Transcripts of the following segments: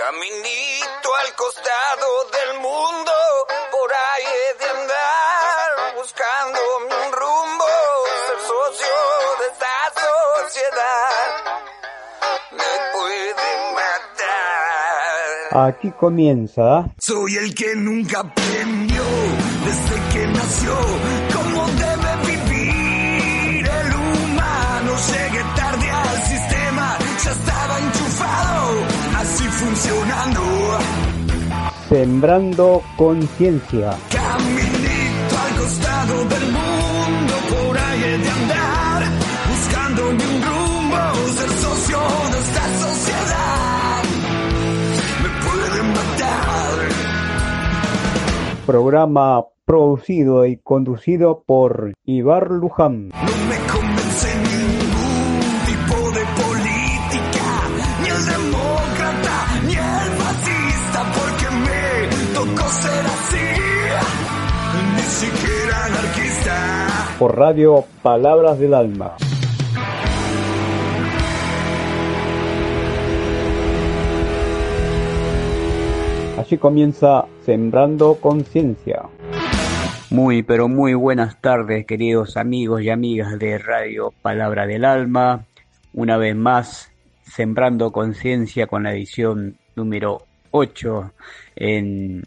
Caminito al costado del mundo, por ahí he de andar, buscando un rumbo, ser socio de esta sociedad. Me puede matar. Aquí comienza Soy el que nunca aprendió desde que nació Sembrando Conciencia. Caminito al costado del mundo, por ahí he de andar, buscando un rumbo, ser socio de esta sociedad. Me pueden matar. Programa producido y conducido por Ibar Luján. No me Por Radio Palabras del Alma. Así comienza Sembrando Conciencia. Muy, pero muy buenas tardes, queridos amigos y amigas de Radio Palabra del Alma. Una vez más, Sembrando Conciencia con la edición número 8 en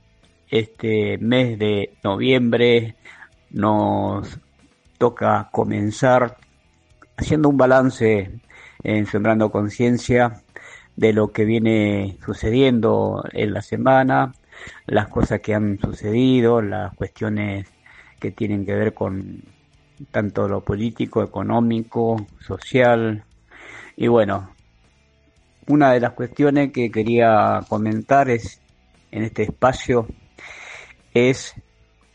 este mes de noviembre. Nos toca comenzar haciendo un balance Sembrando Conciencia de lo que viene sucediendo en la semana, las cosas que han sucedido, las cuestiones que tienen que ver con tanto lo político, económico, social. Y bueno, una de las cuestiones que quería comentar es en este espacio es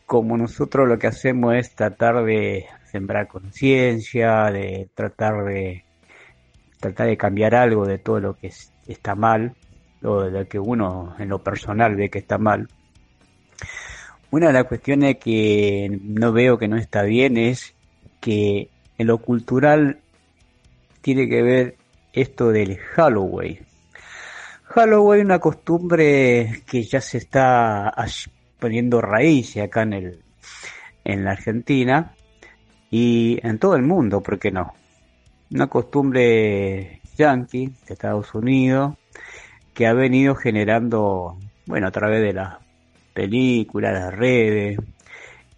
como nosotros lo que hacemos es tratar de sembrar conciencia, de tratar de tratar de cambiar algo de todo lo que es- está mal, o de lo que uno en lo personal ve que está mal. Una de las cuestiones que no veo que no está bien es que en lo cultural tiene que ver esto del Halloween. Halloween es una costumbre que ya se está poniendo raíces acá en el en la Argentina y en todo el mundo, ¿por qué no? Una costumbre yankee de Estados Unidos que ha venido generando, bueno, a través de las películas, las redes,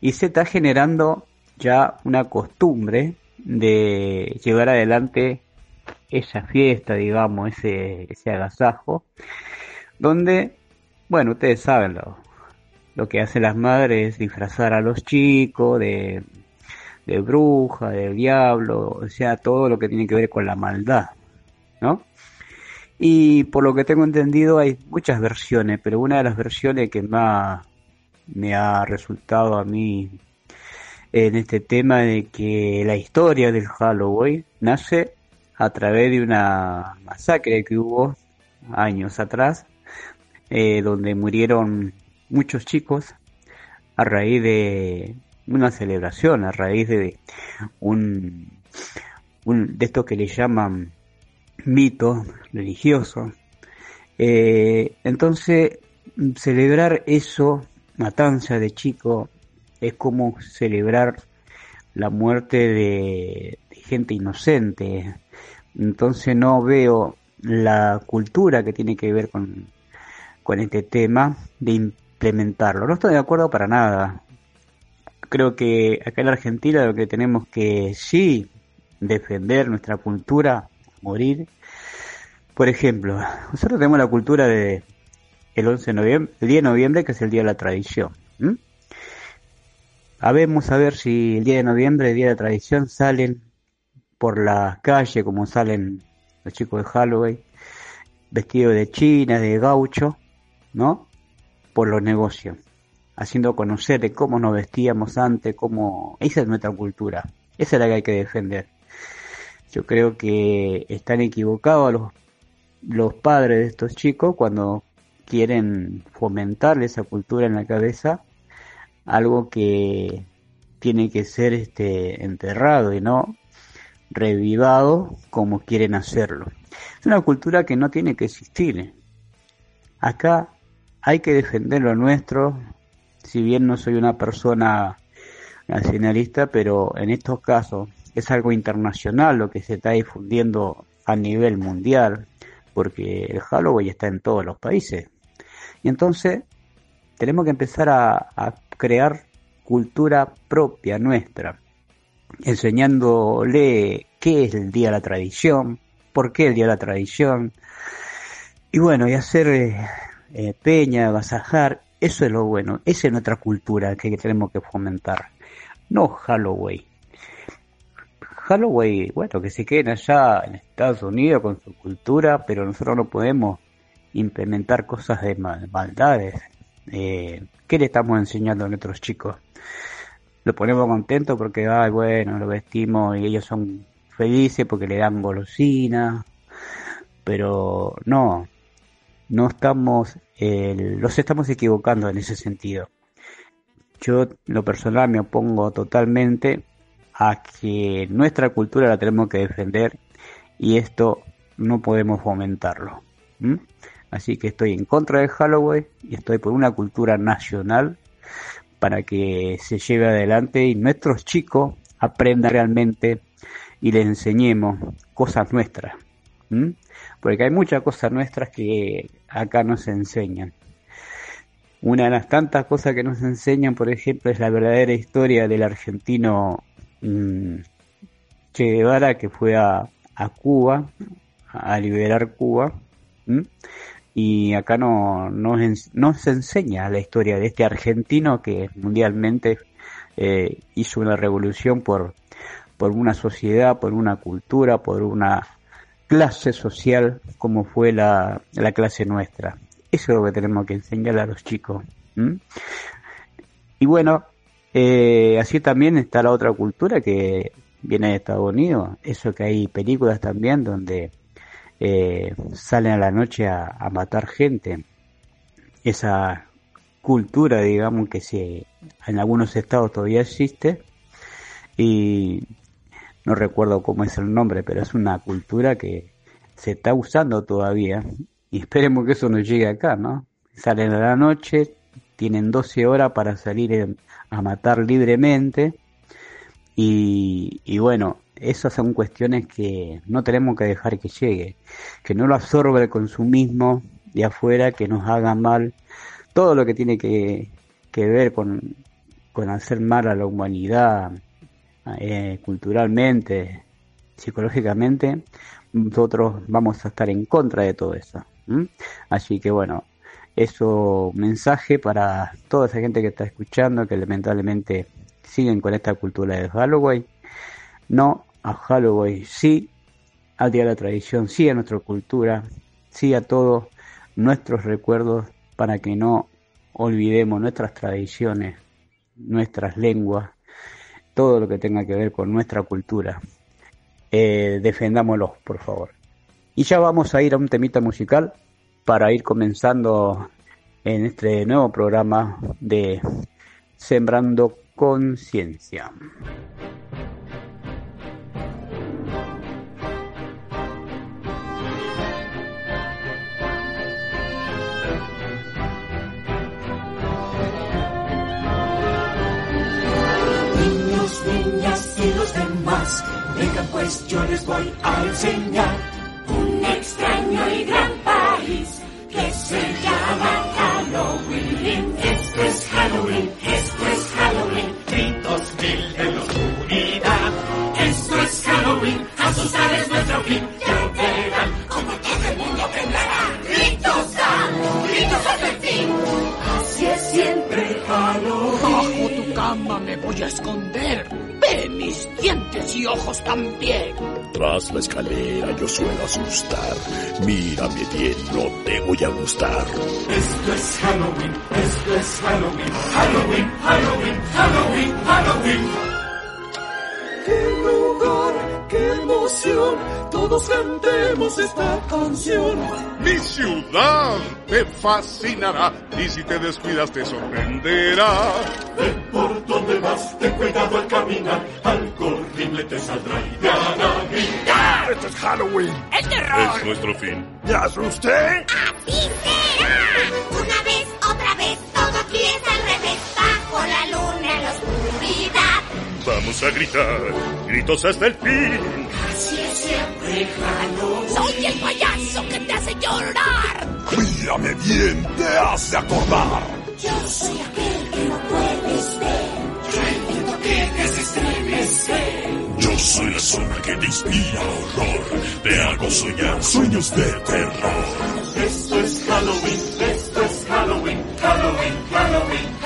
y se está generando ya una costumbre de llevar adelante esa fiesta, digamos, ese, ese agasajo, donde, bueno, ustedes saben lo, lo que hacen las madres es disfrazar a los chicos de, de bruja, de diablo, o sea, todo lo que tiene que ver con la maldad, ¿no? Y por lo que tengo entendido hay muchas versiones, pero una de las versiones que más me ha resultado a mí en este tema de que la historia del Halloween nace a través de una masacre que hubo años atrás, eh, donde murieron muchos chicos a raíz de una celebración, a raíz de un, de esto que le llaman mito religioso. Eh, entonces, celebrar eso, matanza de chico, es como celebrar la muerte de, de gente inocente. Entonces no veo la cultura que tiene que ver con, con este tema de implementarlo. No estoy de acuerdo para nada. Creo que acá en Argentina lo que tenemos que sí defender nuestra cultura, morir. Por ejemplo, nosotros tenemos la cultura de el 11 de noviembre, el 10 de noviembre, que es el día de la tradición. ¿m? Habemos a ver si el día de noviembre, el día de la tradición, salen por la calle como salen los chicos de Halloween, vestidos de china, de gaucho, ¿no? Por los negocios, haciendo conocer de cómo nos vestíamos antes, cómo... Esa es nuestra cultura, esa es la que hay que defender. Yo creo que están equivocados los, los padres de estos chicos cuando quieren fomentarle esa cultura en la cabeza, algo que tiene que ser este enterrado y no revivado como quieren hacerlo. Es una cultura que no tiene que existir. acá hay que defender lo nuestro, si bien no soy una persona nacionalista, pero en estos casos es algo internacional lo que se está difundiendo a nivel mundial, porque el Halloween está en todos los países. Y entonces tenemos que empezar a, crear cultura propia nuestra, enseñándole qué es el Día de la Tradición, por qué el Día de la Tradición, y bueno, y hacer eh, eh, peña, agasajar, eso es lo bueno, esa es nuestra cultura que tenemos que fomentar, no Halloween. Halloween, bueno, que se queden allá en Estados Unidos con su cultura, pero nosotros no podemos implementar cosas de maldades. Eh, ¿Qué le estamos enseñando a nuestros chicos? Lo ponemos contento porque, ay, bueno, lo vestimos y ellos son felices porque le dan golosina, pero no, no estamos, los estamos equivocando en ese sentido. Yo, lo personal, me opongo totalmente a que nuestra cultura la tenemos que defender y esto no podemos fomentarlo. Así que estoy en contra de Halloween y estoy por una cultura nacional para que se lleve adelante y nuestros chicos aprendan realmente y les enseñemos cosas nuestras. Porque hay muchas cosas nuestras que acá no se enseñan. Una de las tantas cosas que nos enseñan, por ejemplo, es la verdadera historia del argentino mm, Che Guevara, que fue a, Cuba, a liberar Cuba. Y acá no, no, no, se enseña la historia de este argentino que mundialmente eh, hizo una revolución por, por una sociedad, por una cultura, por una clase social como fue la, la clase nuestra. Eso es lo que tenemos que enseñar a los chicos. Y bueno, eh, así también está la otra cultura que viene de Estados Unidos. Eso que hay películas también donde eh, salen a la noche a, matar gente. Esa cultura, digamos, que se, en algunos estados todavía existe. Y no recuerdo cómo es el nombre, pero es una cultura que se está usando todavía y esperemos que eso nos llegue acá, ¿no? Salen a la noche, tienen 12 horas para salir a matar libremente y, y bueno, esas son cuestiones que no tenemos que dejar que llegue, que no lo absorba el consumismo de afuera, que nos haga mal todo lo que tiene que, que ver con, con hacer mal a la humanidad, eh, culturalmente, psicológicamente, nosotros vamos a estar en contra de todo eso. Así que bueno, eso mensaje para toda esa gente que está escuchando, que lamentablemente siguen con esta cultura de Halloween. No a Halloween, sí al Día de la Tradición, sí a nuestra cultura, sí a todos nuestros recuerdos para que no olvidemos nuestras tradiciones, nuestras lenguas, todo lo que tenga que ver con nuestra cultura. Eh, defendámoslo, por favor. Y ya vamos a ir a un temita musical para ir comenzando en este nuevo programa de Sembrando Conciencia. Vengan pues, yo les voy a enseñar un extraño y gran país que se llama Halloween. Esto es Halloween, esto es Halloween. Gritos mil en la oscuridad. Esto es Halloween, asustar es nuestro fin. Ya verán como todo el mundo temblará. Gritos dan, gritos hasta el fin. Así es siempre Halloween. Bajo tu cama me voy a esconder mis dientes y ojos también. Tras la escalera yo suelo asustar. Mírame bien, no te voy a gustar. Esto es Halloween, esto es Halloween, Halloween, Halloween, Halloween, Halloween. ¡Qué lugar, qué emoción! Todos cantemos esta canción. Mi ciudad te fascinará y si te descuidas te sorprenderá. Ve por donde Halloween. ¡El terror! Es nuestro fin. ¿Ya asusté? ¡Así será! Una vez, otra vez, todo aquí es al revés. Bajo la luna en la oscuridad. Vamos a gritar, gritos hasta el fin. Así es siempre Halloween. Soy el payaso que te hace llorar. Mírame bien, te hace acordar. Sombra que te inspira horror. Te hago soñar sueños de terror. Esto es Halloween, esto es Halloween, Halloween, Halloween,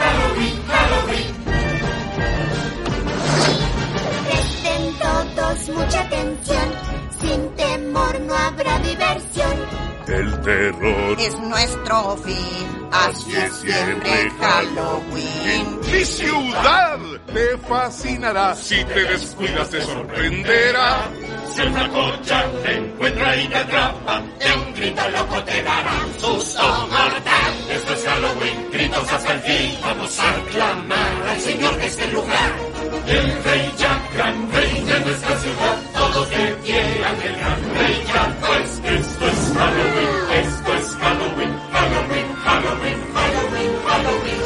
El terror Es nuestro fin. Así es siempre Halloween. Mi ciudad te fascinará. Si te descuidas te sorprenderá. Si una concha te encuentra y te atrapa, de un grito loco te dará un susto mortal. Esto es Halloween, gritos hasta el fin. Vamos a clamar al Señor de este lugar. El Rey Jack, gran rey de nuestra ciudad. Todos que quieran el gran Rey Jack. Pues esto es Halloween, esto es Halloween, Halloween, Halloween, Halloween, Halloween.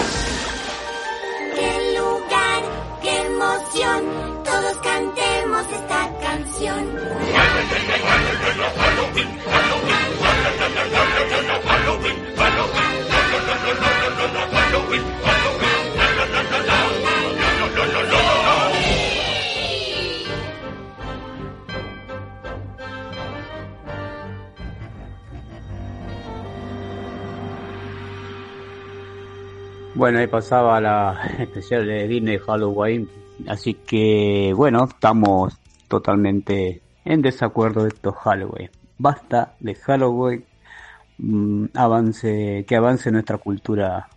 ¡Qué lugar! ¡Qué emoción! Todos cantemos esta canción. Bueno, ahí pasaba la especial de Disney Halloween, así que bueno, estamos totalmente en desacuerdo de estos Halloween. Basta de Halloween, mm, avance, que avance nuestra cultura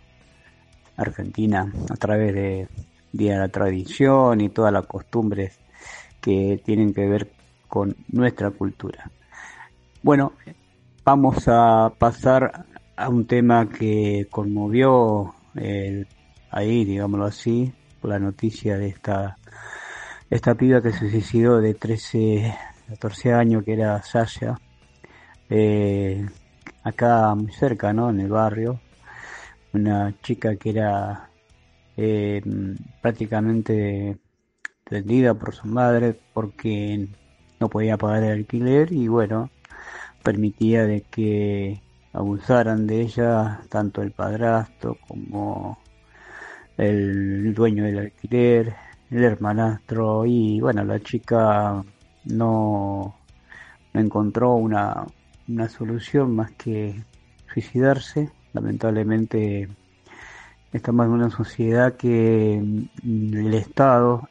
argentina a través de de la Tradición y todas las costumbres que tienen que ver con nuestra cultura. Bueno, vamos a pasar a un tema que conmovió el- ahí, digámoslo así, la noticia de esta esta piba que se suicidó de 13, 14 años, que era Sasha, eh, acá muy cerca, ¿no? En el barrio, una chica que era eh, prácticamente tendida por su madre porque no podía pagar el alquiler y bueno, permitía de que abusaran de ella tanto el padrastro como el dueño del alquiler, el hermanastro y bueno, la chica no, no encontró una, una solución más que suicidarse. Lamentablemente estamos en una sociedad que mm, el Estado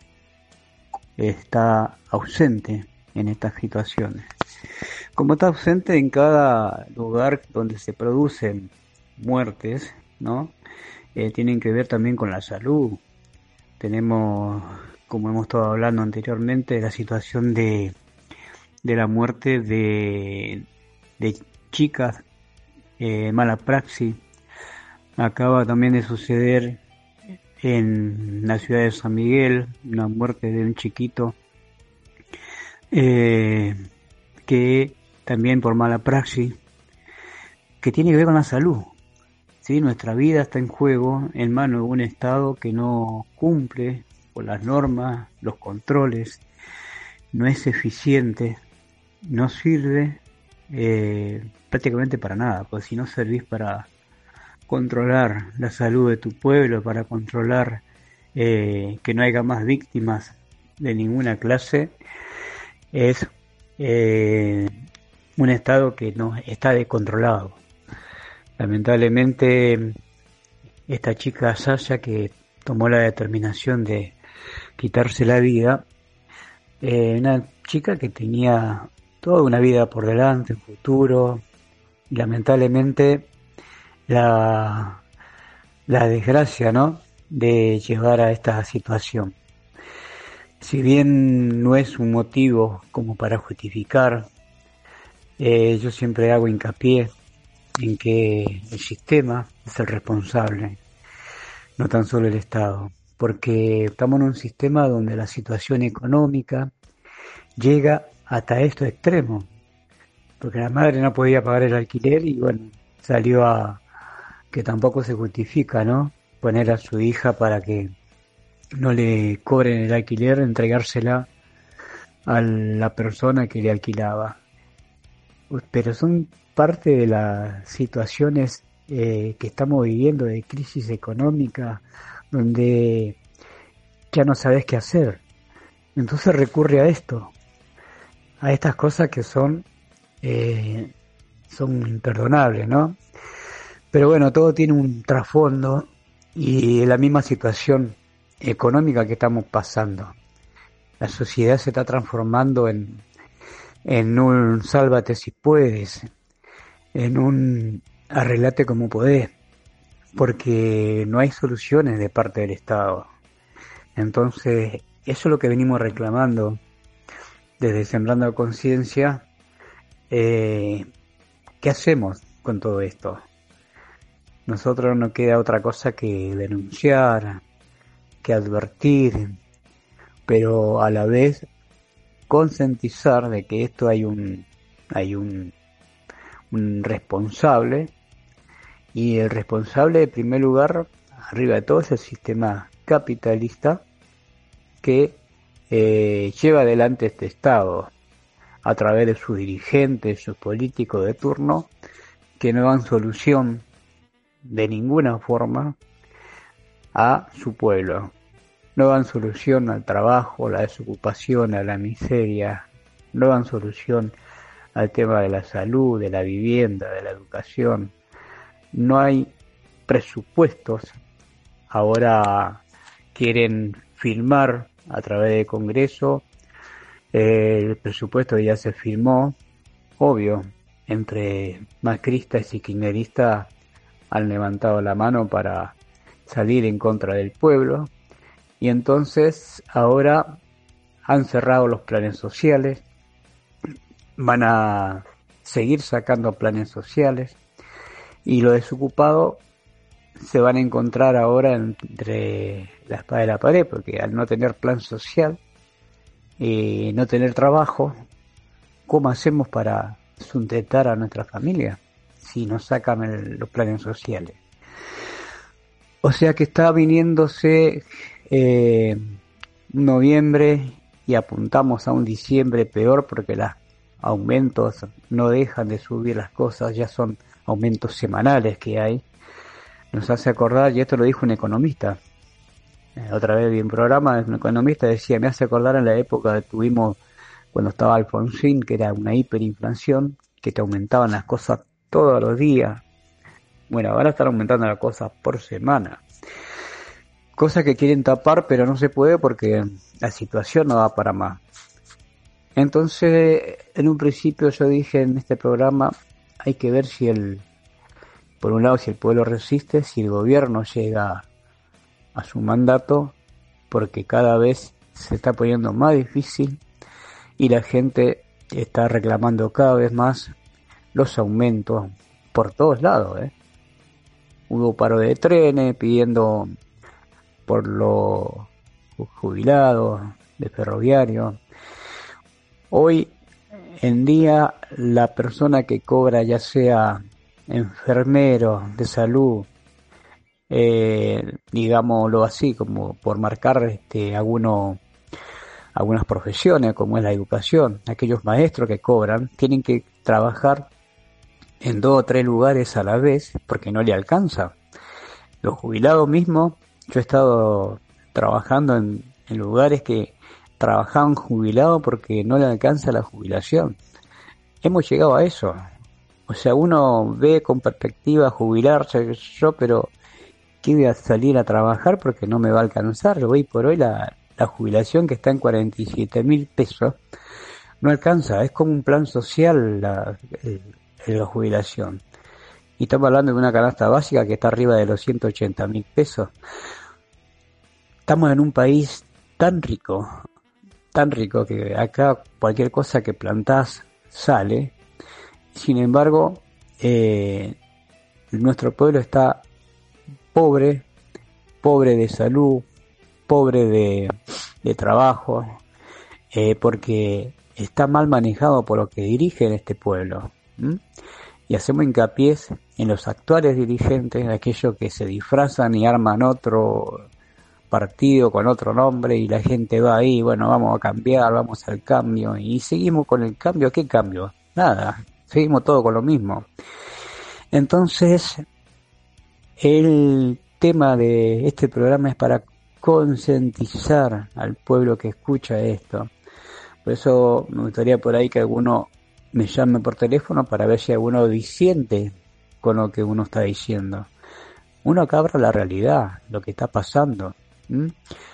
está ausente en estas situaciones. Como está ausente en cada lugar donde se producen muertes, ¿no? Eh, tienen que ver también con la salud. Tenemos, como hemos estado hablando anteriormente, la situación de, de la muerte de, de chicas, eh, mala praxis. Acaba también de suceder en la ciudad de San Miguel una muerte de un chiquito eh, que también por mala praxis, que tiene que ver con la salud. ¿sí? Nuestra vida está en juego en manos de un Estado que no cumple con las normas, los controles, no es eficiente, no sirve eh, prácticamente para nada, porque si no servís para controlar la salud de tu pueblo, para controlar eh, que no haya más víctimas de ninguna clase, es eh, un estado que no está descontrolado. Lamentablemente, esta chica Sasha que tomó la determinación de quitarse la vida, eh, una chica que tenía toda una vida por delante, un futuro, lamentablemente la, la desgracia, ¿no? De llevar a esta situación. Si bien no es un motivo como para justificar, eh, yo siempre hago hincapié en que el sistema es el responsable, no tan solo el Estado, porque estamos en un sistema donde la situación económica llega hasta estos extremos, porque la madre no podía pagar el alquiler y bueno, salió a, que tampoco se justifica, ¿no? Poner a su hija para que no le cobren el alquiler, entregársela a la persona que le alquilaba. Pero son parte de las situaciones eh, que estamos viviendo de crisis económica, donde ya no sabes qué hacer. Entonces recurre a esto, a estas cosas que son, eh, son imperdonables, ¿no? Pero bueno, todo tiene un trasfondo y la misma situación económica que estamos pasando. La sociedad se está transformando en, en un sálvate si puedes, en un arreglate como podés, porque no hay soluciones de parte del Estado. Entonces, eso es lo que venimos reclamando desde Sembrando Conciencia. Eh, ¿Qué hacemos con todo esto? Nosotros no queda otra cosa que denunciar, que advertir, pero a la vez concientizar de que esto hay un hay un, responsable y el responsable en primer lugar arriba de todo es el sistema capitalista que eh, lleva adelante este Estado a través de sus dirigentes, sus políticos de turno, que no dan solución de ninguna forma a su pueblo. No dan solución al trabajo, a la desocupación, a la miseria, no dan solución al tema de la salud, de la vivienda, de la educación. No hay presupuestos. Ahora quieren firmar a través del Congreso. el presupuesto ya se firmó, obvio, entre macristas y kirchneristas han levantado la mano para salir en contra del pueblo y entonces ahora han cerrado los planes sociales, van a seguir sacando planes sociales y los desocupados se van a encontrar ahora entre la espada y la pared, porque al no tener plan social y no tener trabajo, ¿cómo hacemos para sustentar a nuestra familia si nos sacan los planes sociales? O sea que está viniéndose eh, noviembre y apuntamos a un diciembre peor porque los aumentos no dejan de subir las cosas, ya son aumentos semanales que hay nos hace acordar, y esto lo dijo un economista, eh, otra vez vi un programa, un economista decía, me hace acordar en la época que tuvimos cuando estaba Alfonsín, que era una hiperinflación, que te aumentaban las cosas todos los días. Bueno, ahora están aumentando las cosas por semana. Cosas que quieren tapar, pero no se puede porque la situación no da para más. Entonces, en un principio yo dije en este programa, hay que ver si el por un lado, si el pueblo resiste, si el gobierno llega a su mandato, porque cada vez se está poniendo más difícil y la gente está reclamando cada vez más los aumentos por todos lados. ¿eh? Hubo paro de trenes pidiendo por los jubilados de ferroviario. Hoy en día la persona que cobra ya sea enfermero de salud, eh, digámoslo así, como por marcar este, alguno, algunas profesiones, como es la educación, aquellos maestros que cobran, tienen que trabajar en dos o tres lugares a la vez porque no le alcanza. Los jubilados mismos, yo he estado trabajando en, lugares que trabajaban jubilados porque no le alcanza la jubilación. Hemos llegado a eso. O sea, uno ve con perspectiva jubilarse, yo, pero ¿qué voy a salir a trabajar porque no me va a alcanzar? Hoy por hoy la, jubilación que está en 47 mil pesos no alcanza, es como un plan social la, la jubilación. Y estamos hablando de una canasta básica que está arriba de los 180 mil pesos. Estamos en un país tan rico, tan rico que acá cualquier cosa que plantás sale sin embargo, eh, nuestro pueblo está pobre, pobre de salud, pobre de, trabajo, eh, porque está mal manejado por lo que dirigen este pueblo. Y hacemos hincapié en los actuales dirigentes, aquellos que se disfrazan y arman otro partido con otro nombre y la gente va ahí, bueno, vamos a cambiar, vamos al cambio y seguimos con el cambio, ¿qué cambio? Nada, seguimos todo con lo mismo. Entonces, el tema de este programa es para concientizar al pueblo que escucha esto. Por eso me gustaría por ahí que alguno me llame por teléfono para ver si alguno disiente con lo que uno está diciendo. Uno acá habla la realidad, lo que está pasando.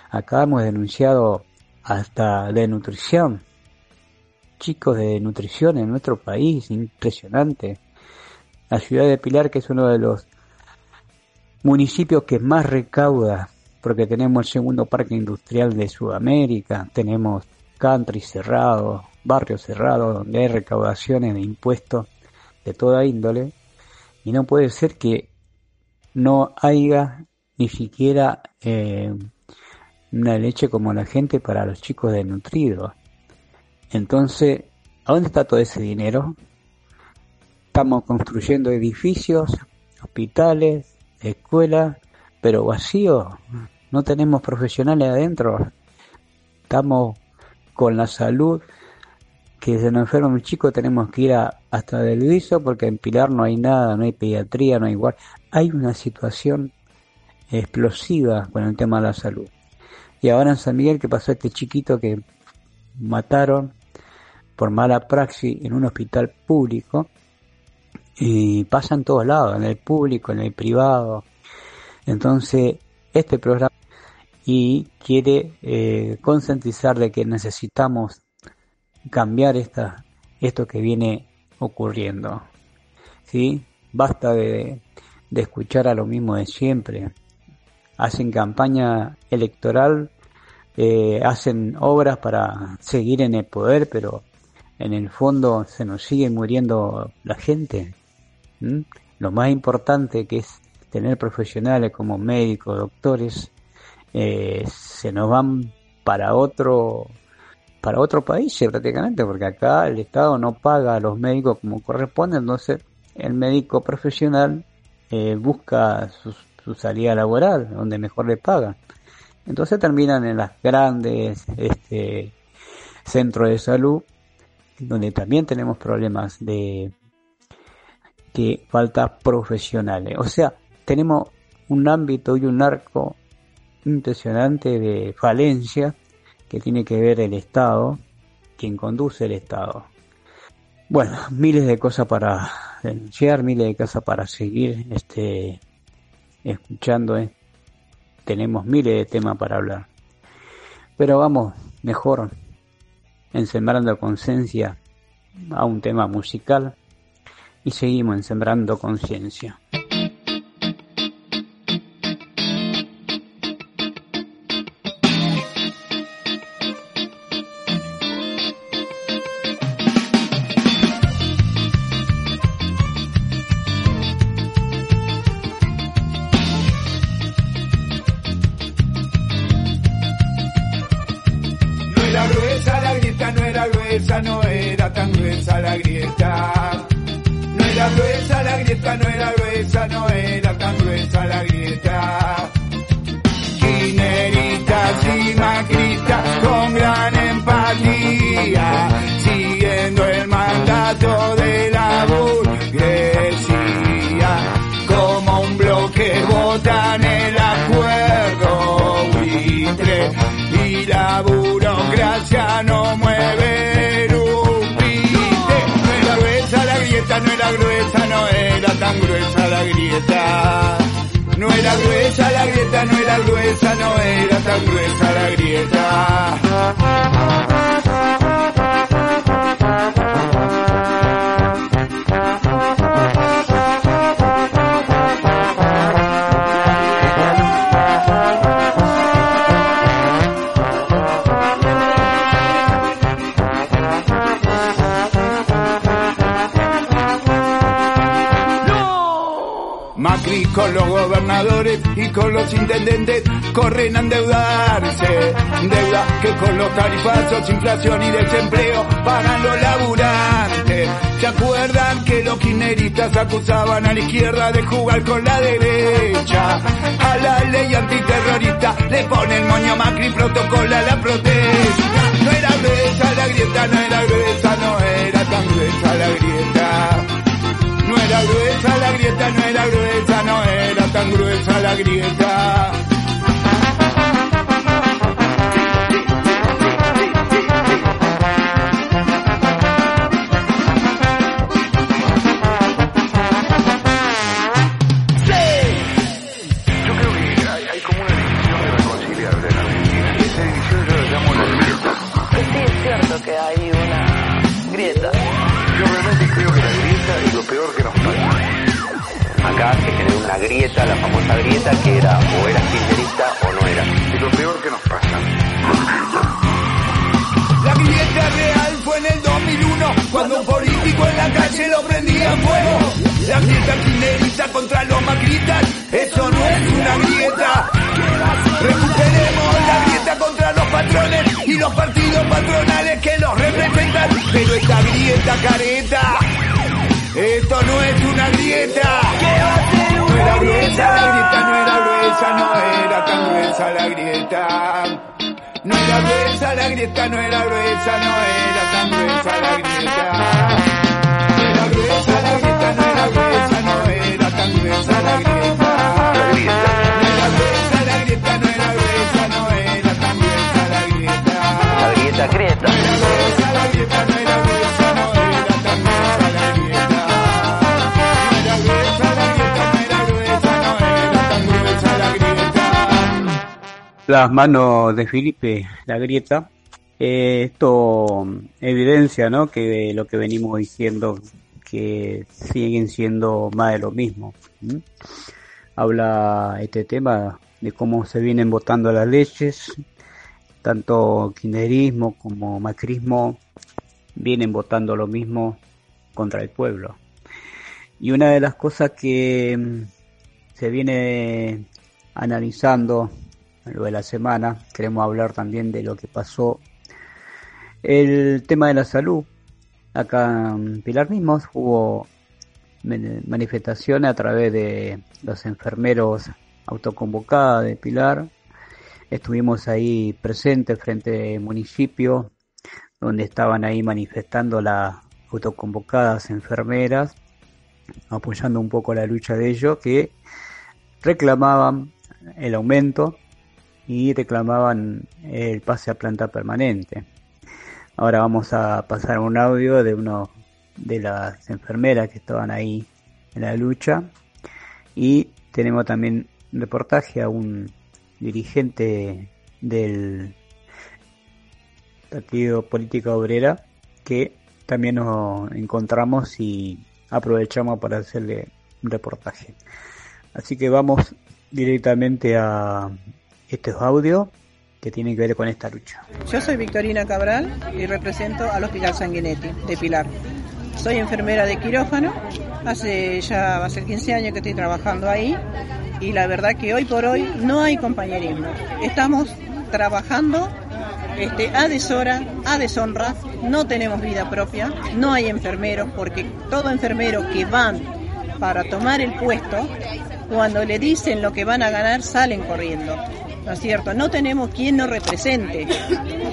Acá hemos denunciado hasta de nutrición, chicos de nutrición en nuestro país, impresionante. La ciudad de Pilar, que es uno de los municipios que más recauda, porque tenemos el segundo parque industrial de Sudamérica, tenemos country cerrado, barrio cerrado, donde hay recaudaciones de impuestos de toda índole, y no puede ser que no haya ni siquiera eh, una leche como la gente para los chicos desnutridos. Entonces, ¿a dónde está todo ese dinero? Estamos construyendo edificios, hospitales, escuelas, pero vacíos. No tenemos profesionales adentro. Estamos con la salud que se nos enferma un chico tenemos que ir hasta del viso porque en Pilar no hay nada, no hay pediatría, no hay igual. Hay una situación explosiva con el tema de la salud. Y ahora en San Miguel que pasó este chiquito que mataron por mala praxis en un hospital público y pasa en todos lados, en el público, en el privado. Entonces, este programa y quiere eh, concientizar de que necesitamos cambiar esta, esto que viene ocurriendo. ¿Sí? Basta de, de escuchar a lo mismo de siempre. Hacen campaña electoral, eh, hacen obras para seguir en el poder, pero en el fondo se nos sigue muriendo la gente. Lo más importante que es tener profesionales como médicos, doctores, eh, se nos van para otro para otro país prácticamente, porque acá el Estado no paga a los médicos como corresponde, entonces el médico profesional eh, busca su, salida laboral, donde mejor le pagan. Entonces terminan en las grandes este, centros de salud, donde también tenemos problemas de que falta profesionales. O sea, tenemos un ámbito y un arco impresionante de falencia que tiene que ver el Estado, quien conduce el Estado. Bueno, miles de cosas para denunciar, miles de cosas para seguir este, escuchando. Eh. Tenemos miles de temas para hablar. Pero vamos, mejor en Sembrando Conciencia a un tema musical y seguimos en Sembrando Conciencia. era tan gruesa la grieta. No era gruesa la grieta, no era gruesa, no era tan gruesa la grieta. Quineritas y macrita con gran empatía, siguiendo el mandato de la burguesía. Como un bloque votan el acuerdo buitre y la burocracia no muere. tan gruesa la grieta. No era gruesa la grieta, no era gruesa, no era tan gruesa la grieta. Con los gobernadores y con los intendentes corren a endeudarse. Deuda que con los tarifazos, inflación y desempleo pagan los laburantes. ¿Se acuerdan que los kirchneristas acusaban a la izquierda de jugar con la derecha? A la ley antiterrorista le pone el moño Macri protocola la protesta. No era gruesa la grieta, no era gruesa, no era tan gruesa la grieta. No era gruesa la grieta, no era gruesa, no era tan gruesa la grieta. Yo creo que hay, hay como una división peor que nos pasa. Acá se generó una grieta, la famosa grieta, que era o era kirchnerista o no era. Es lo peor que nos pasa. La grieta real fue en el 2001 cuando un político en la calle lo prendía en fuego. La grieta kirchnerista contra los macritas, eso no es una grieta. Recuperemos la grieta contra los patrones y los partidos patronales que los representan. Pero esta grieta careta, esto no es una grieta. No era gruesa la grieta, no era gruesa, no era tan gruesa la grieta. No era gruesa la grieta, no era gruesa, no era tan gruesa la grieta. No era gruesa la grieta, no era gruesa, no era tan gruesa la grieta. No era gruesa la grieta, no era gruesa, no era tan gruesa la grieta. La grieta creta. No era gruesa la grieta, no era gruesa, no era Las manos de Felipe, la grieta. Eh, esto evidencia, ¿no? Que lo que venimos diciendo que siguen siendo más de lo mismo. Habla este tema de cómo se vienen votando las leyes, tanto kirchnerismo como macrismo vienen votando lo mismo contra el pueblo. Y una de las cosas que mm, se viene analizando lo de la semana, queremos hablar también de lo que pasó, el tema de la salud. Acá en Pilar mismos hubo man- manifestaciones a través de los enfermeros autoconvocados de Pilar. Estuvimos ahí presentes frente al municipio, donde estaban ahí manifestando las autoconvocadas enfermeras, apoyando un poco la lucha de ellos, que reclamaban el aumento y reclamaban el pase a planta permanente. Ahora vamos a pasar un audio de uno de las enfermeras que estaban ahí en la lucha y tenemos también reportaje a un dirigente del Partido Política Obrera que también nos encontramos y aprovechamos para hacerle un reportaje. Así que vamos directamente a estos audios que tienen que ver con esta lucha. Yo soy Victorina Cabral y represento al Hospital Sanguinetti de Pilar. Soy enfermera de quirófano, hace ya va a ser 15 años que estoy trabajando ahí y la verdad que hoy por hoy no hay compañerismo. Estamos trabajando este, a deshora, a deshonra, no tenemos vida propia, no hay enfermeros porque todo enfermero que van para tomar el puesto, cuando le dicen lo que van a ganar, salen corriendo. ¿No es cierto? No tenemos quien nos represente,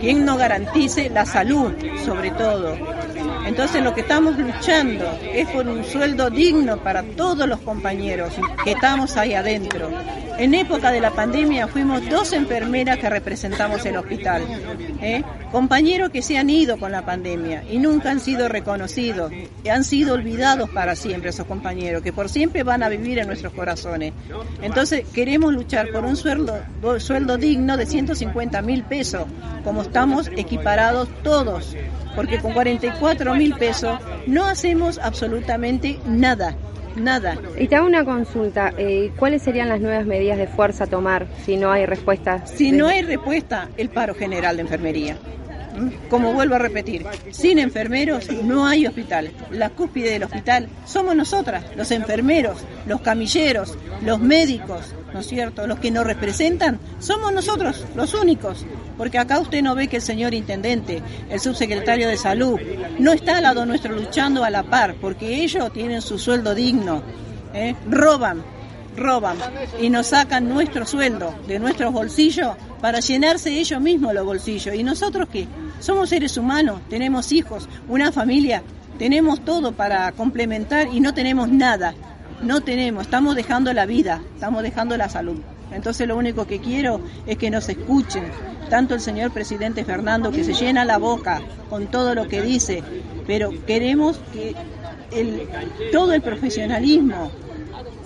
quien nos garantice la salud, sobre todo. Entonces lo que estamos luchando es por un sueldo digno para todos los compañeros que estamos ahí adentro. En época de la pandemia fuimos dos enfermeras que representamos el hospital. ¿eh? Compañeros que se han ido con la pandemia y nunca han sido reconocidos. Han sido olvidados para siempre esos compañeros, que por siempre van a vivir en nuestros corazones. Entonces queremos luchar por un sueldo, sueldo digno de 150 mil pesos, como estamos equiparados todos porque con 44 mil pesos no hacemos absolutamente nada, nada. Y te hago una consulta, eh, ¿cuáles serían las nuevas medidas de fuerza a tomar si no hay respuesta? Si no hay respuesta, el paro general de enfermería. Como vuelvo a repetir, sin enfermeros no hay hospital. La cúspide del hospital somos nosotras, los enfermeros, los camilleros, los médicos, ¿no es cierto? Los que nos representan somos nosotros, los únicos. Porque acá usted no ve que el señor intendente, el subsecretario de salud, no está al lado nuestro luchando a la par, porque ellos tienen su sueldo digno. ¿eh? Roban, roban y nos sacan nuestro sueldo de nuestros bolsillos para llenarse ellos mismos los bolsillos. ¿Y nosotros qué? Somos seres humanos, tenemos hijos, una familia, tenemos todo para complementar y no tenemos nada. No tenemos, estamos dejando la vida, estamos dejando la salud. Entonces lo único que quiero es que nos escuchen, tanto el señor presidente Fernando, que se llena la boca con todo lo que dice, pero queremos que el, todo el profesionalismo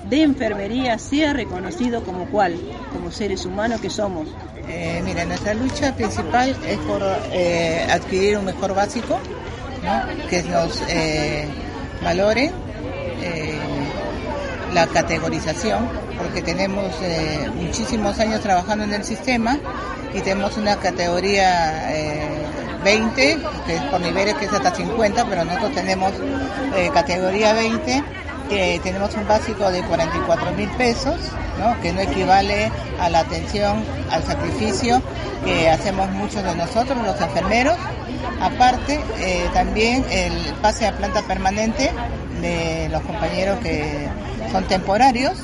de enfermería sea reconocido como cual, como seres humanos que somos. Eh, mira, nuestra lucha principal es por eh, adquirir un mejor básico, que nos eh, valore eh, la categorización, porque tenemos muchísimos años trabajando en el sistema y tenemos una categoría eh, 20, que es por niveles que es hasta 50, pero nosotros tenemos categoría 20, que tenemos un básico de 44 mil pesos, que no equivale a la atención, al sacrificio que hacemos muchos de nosotros, los enfermeros. Aparte, eh, también el pase a planta permanente de los compañeros que son temporarios.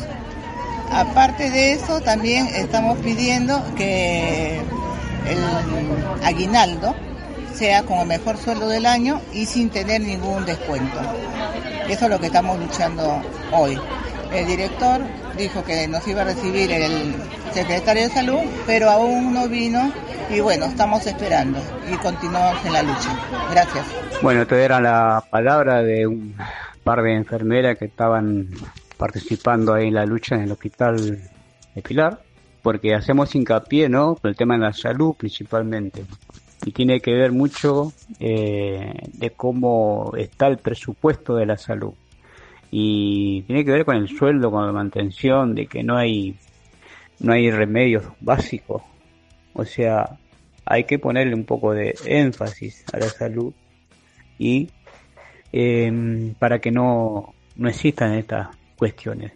Aparte de eso, también estamos pidiendo que el aguinaldo sea como mejor sueldo del año y sin tener ningún descuento. Eso es lo que estamos luchando hoy. El director dijo que nos iba a recibir el secretario de salud, pero aún no vino y bueno, estamos esperando y continuamos en la lucha. Gracias. Bueno, esta era la palabra de un par de enfermeras que estaban participando ahí en la lucha en el hospital de Pilar, porque hacemos hincapié, ¿no? Por el tema de la salud principalmente. Y tiene que ver mucho eh, de cómo está el presupuesto de la salud. Y tiene que ver con el sueldo, con la mantención, de que no hay, no hay remedios básicos. O sea, hay que ponerle un poco de énfasis a la salud y eh, para que no, no existan estas cuestiones.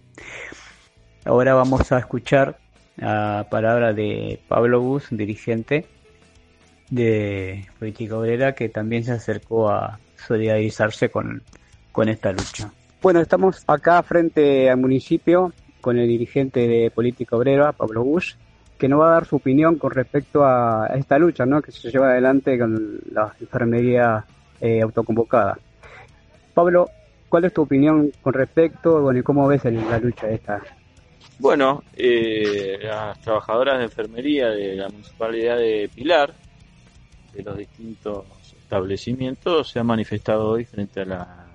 Ahora vamos a escuchar la palabra de Pablo Bus, dirigente de Política Obrera, que también se acercó a solidarizarse con, con esta lucha. Bueno, estamos acá frente al municipio con el dirigente de Política Obrera, Pablo Bush, que nos va a dar su opinión con respecto a esta lucha ¿no? que se lleva adelante con la enfermería eh, autoconvocada. Pablo, ¿cuál es tu opinión con respecto bueno, y cómo ves el, la lucha esta? Bueno, eh, las trabajadoras de enfermería de la municipalidad de Pilar, de los distintos establecimientos, se han manifestado hoy frente a la,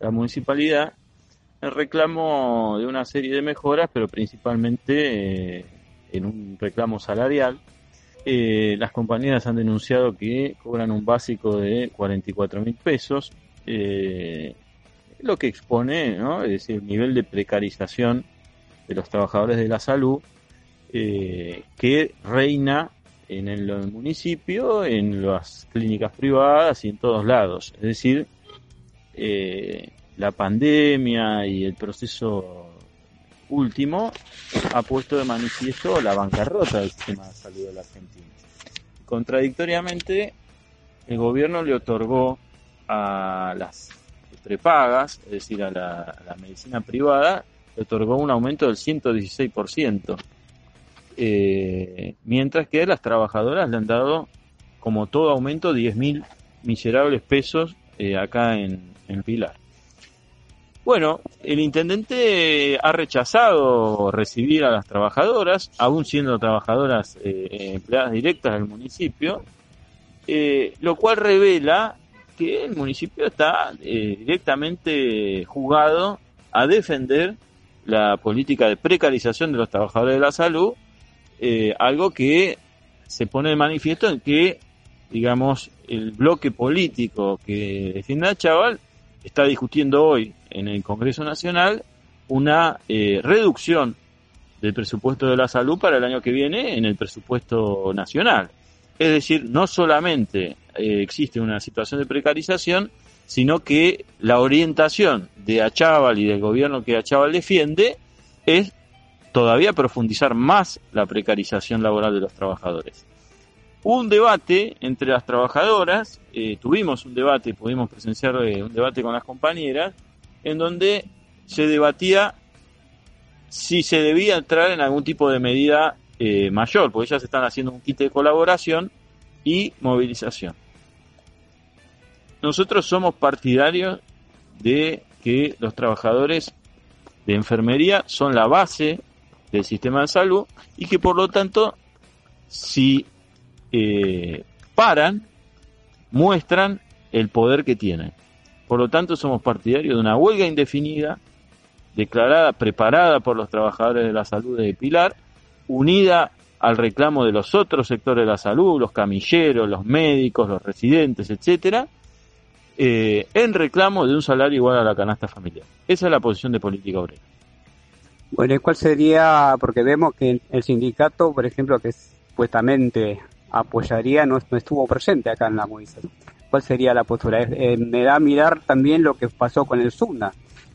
la municipalidad en reclamo de una serie de mejoras, pero principalmente eh, en un reclamo salarial. Eh, las compañías han denunciado que cobran un básico de 44 mil pesos, eh, lo que expone, ¿no? es decir, el nivel de precarización de los trabajadores de la salud que reina en el, municipio, en las clínicas privadas y en todos lados. Es decir, eh, la pandemia y el proceso último ha puesto de manifiesto la bancarrota del sistema de salud de la Argentina. Contradictoriamente, el gobierno le otorgó a las prepagas, es decir, a la, a la medicina privada, le otorgó un aumento del 116%, eh, mientras que las trabajadoras le han dado, como todo aumento, 10 mil miserables pesos eh, acá en, Pilar. Bueno, el intendente ha rechazado recibir a las trabajadoras, aún siendo trabajadoras eh, empleadas directas del municipio, lo cual revela que el municipio está directamente jugado a defender la política de precarización de los trabajadores de la salud, eh, algo que se pone de manifiesto en que, digamos, el bloque político que defiende a Chaval está discutiendo hoy en el Congreso Nacional una eh, reducción del presupuesto de la salud para el año que viene en el presupuesto nacional. Es decir, no solamente eh, existe una situación de precarización, sino que la orientación de Achával y del gobierno que Achával defiende es todavía profundizar más la precarización laboral de los trabajadores. Un debate entre las trabajadoras, eh, tuvimos un debate, pudimos presenciar eh, un debate con las compañeras, en donde se debatía si se debía entrar en algún tipo de medida eh, mayor, porque ellas están haciendo un kit de colaboración y movilización. Nosotros somos partidarios de que los trabajadores de enfermería son la base del sistema de salud y que por lo tanto si eh, paran muestran el poder que tienen. Por lo tanto somos partidarios de una huelga indefinida declarada, preparada por los trabajadores de la salud de Pilar, unida al reclamo de los otros sectores de la salud, los camilleros, los médicos, los residentes, etcétera, eh, en reclamo de un salario igual a la canasta familiar. Esa es la posición de política obrera. Bueno, ¿y cuál sería? Porque vemos que el sindicato, por ejemplo, que supuestamente apoyaría, no, estuvo presente acá en la movilización. ¿Cuál sería la postura? Eh, me da a mirar también lo que pasó con el SUNA,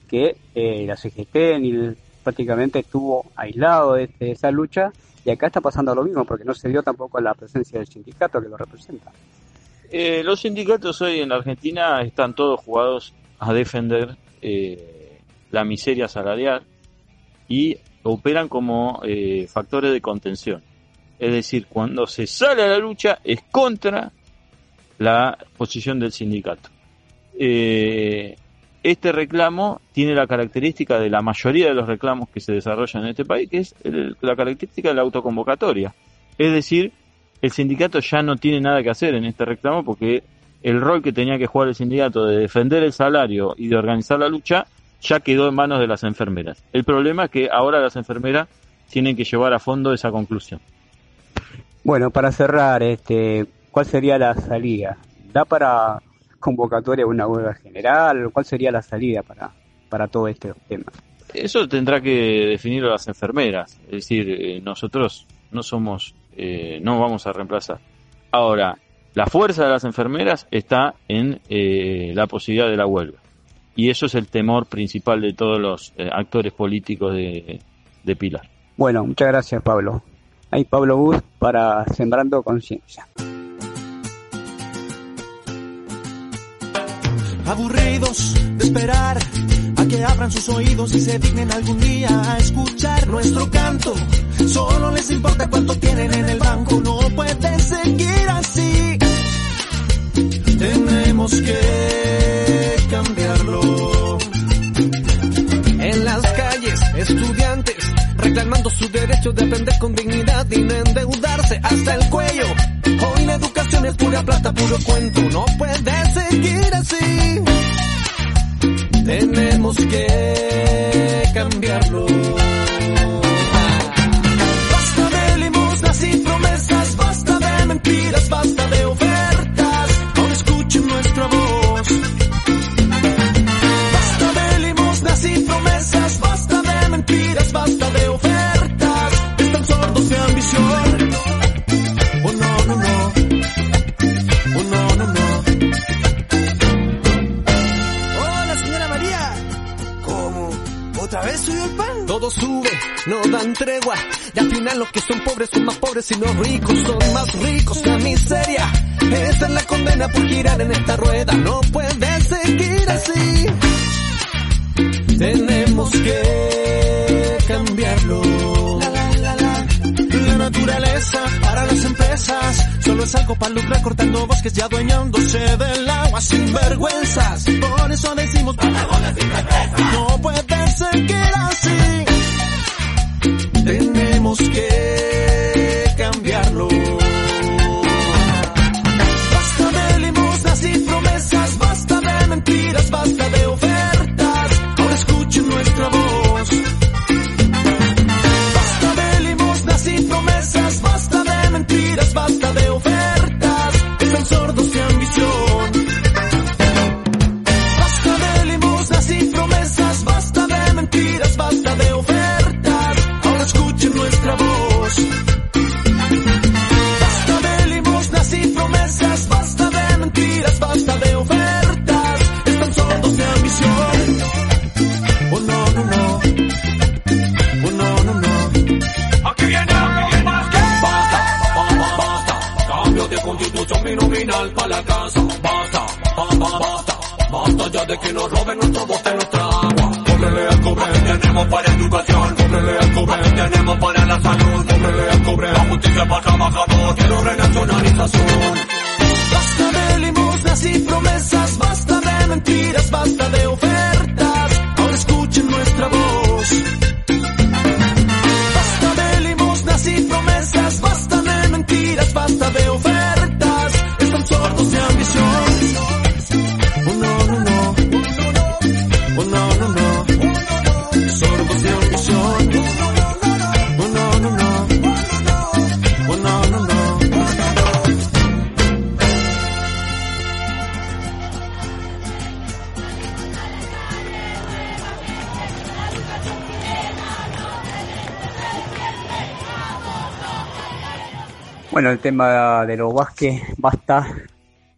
que eh, la CGT prácticamente estuvo aislado de, de esa lucha y acá está pasando lo mismo porque no se dio tampoco la presencia del sindicato que lo representa. Eh, los sindicatos hoy en Argentina están todos jugados a defender eh, la miseria salarial y operan como eh, factores de contención. Es decir, cuando se sale a la lucha es contra la posición del sindicato. Eh, este reclamo tiene la característica de la mayoría de los reclamos que se desarrollan en este país, que es el- la característica de la autoconvocatoria. Es decir, el sindicato ya no tiene nada que hacer en este reclamo porque el rol que tenía que jugar el sindicato de defender el salario y de organizar la lucha ya quedó en manos de las enfermeras. El problema es que ahora las enfermeras tienen que llevar a fondo esa conclusión. Bueno, para cerrar, este, ¿cuál sería la salida? ¿Da para convocatoria una huelga general? ¿Cuál sería la salida para, para todo este tema? Eso tendrá que definirlo las enfermeras. Es decir, eh, nosotros no somos, eh, no vamos a reemplazar. Ahora, la fuerza de las enfermeras está en eh, la posibilidad de la huelga. Y eso es el temor principal de todos los eh, actores políticos de, de Pilar. Bueno, muchas gracias Pablo. Ahí Pablo Bus para Sembrando Conciencia. aburridos de esperar a que abran sus oídos y se dignen algún día a escuchar nuestro canto. Solo les importa cuánto tienen en el banco, no puede seguir así. Tenemos que reclamando su derecho de con dignidad y no endeudarse hasta el cuello. Hoy la educación es pura plata, puro cuento, no puede seguir así. Tenemos que cambiarlo. Sube, no dan tregua. Y al final los que son pobres son más pobres y los ricos son más ricos. La miseria, esa es la condena por girar en esta rueda. No puede seguir así. Tenemos que cambiarlo. La naturaleza para las empresas solo es algo para lucrar cortando bosques y adueñándose del agua sin vergüenzas. Por eso decimos no puede seguir así. Tenemos El tema de los Vázquez, basta,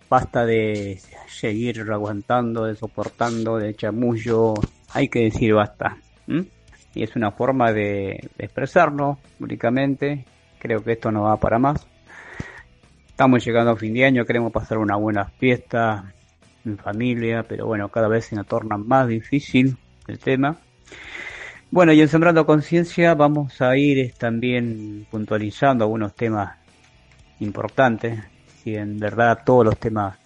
basta de seguir aguantando, de soportando, de chamullo, hay que decir basta. Y es una forma de, de expresarnos únicamente, creo que esto no va para más. Estamos llegando a fin de año, queremos pasar una buena fiesta en familia, pero bueno, cada vez se nos torna más difícil el tema. Bueno, y en Sembrando Conciencia vamos a ir también puntualizando algunos temas importantes, y en verdad todos los temas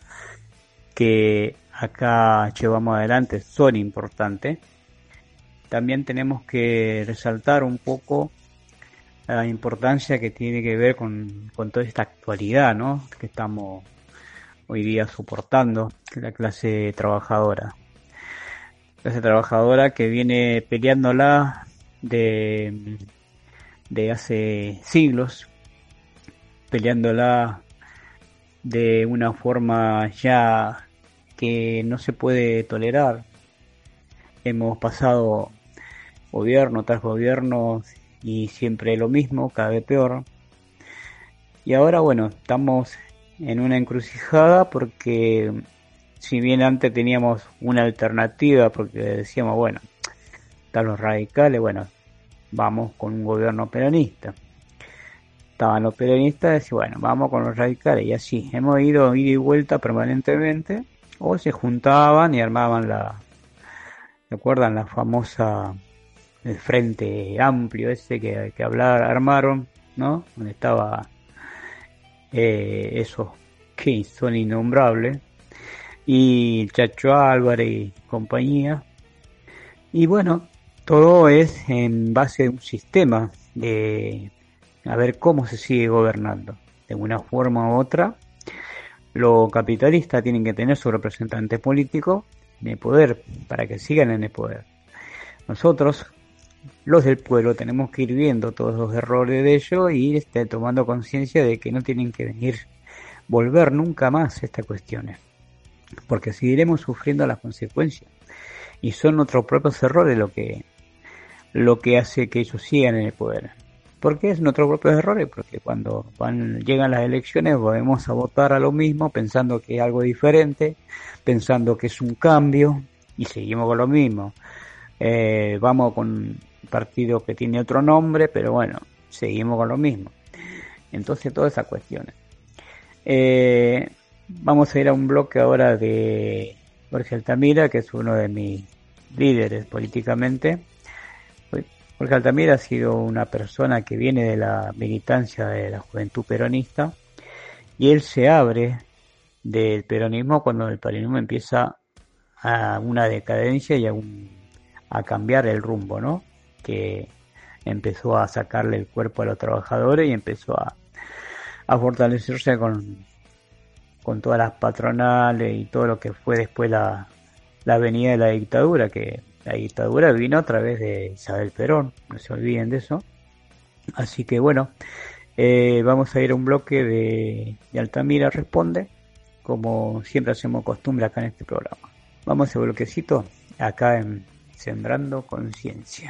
que acá llevamos adelante son importantes. También tenemos que resaltar un poco la importancia que tiene que ver con, con toda esta actualidad ¿no? que estamos hoy día soportando, la clase trabajadora. Clase trabajadora que viene peleándola de, de hace siglos, peleándola de una forma ya que no se puede tolerar. Hemos pasado gobierno tras gobierno y siempre lo mismo, cada vez peor. Y ahora, bueno, estamos en una encrucijada porque si bien antes teníamos una alternativa porque decíamos, bueno, están los radicales, bueno, vamos con un gobierno peronista. Estaban los peronistas y bueno, vamos con los radicales y así. Hemos ido ida y vuelta permanentemente o se juntaban y armaban la, ¿recuerdan la famosa el frente amplio ese que, que hablar, armaron, ¿no? Donde estaba eh, esos que son innombrables y Chacho Álvarez y compañía. Y bueno, todo es en base a un sistema de a ver cómo se sigue gobernando. De una forma u otra, los capitalistas tienen que tener su representante político de poder para que sigan en el poder. Nosotros, los del pueblo, tenemos que ir viendo todos los errores de ellos y este, tomando conciencia de que no tienen que venir, volver nunca más estas cuestiones. Porque seguiremos sufriendo las consecuencias. Y son nuestros propios errores lo que, lo que hace que ellos sigan en el poder. ¿Por qué es nuestros propios errores? Porque cuando van, llegan las elecciones volvemos a votar a lo mismo pensando que es algo diferente, pensando que es un cambio y seguimos con lo mismo. Eh, vamos con partido que tiene otro nombre, pero bueno, seguimos con lo mismo. Entonces todas esas cuestiones. Eh, vamos a ir a un bloque ahora de Jorge Altamira, que es uno de mis líderes políticamente. Jorge Altamira ha sido una persona que viene de la militancia de la juventud peronista y él se abre del peronismo cuando el peronismo empieza a una decadencia y a, un, a cambiar el rumbo, ¿no? Que empezó a sacarle el cuerpo a los trabajadores y empezó a, a fortalecerse con, con todas las patronales y todo lo que fue después la, la venida de la dictadura, que la dictadura vino a través de Isabel Perón, no se olviden de eso. Así que bueno, eh, vamos a ir a un bloque de, de Altamira Responde, como siempre hacemos costumbre acá en este programa. Vamos a ese bloquecito acá en Sembrando Conciencia.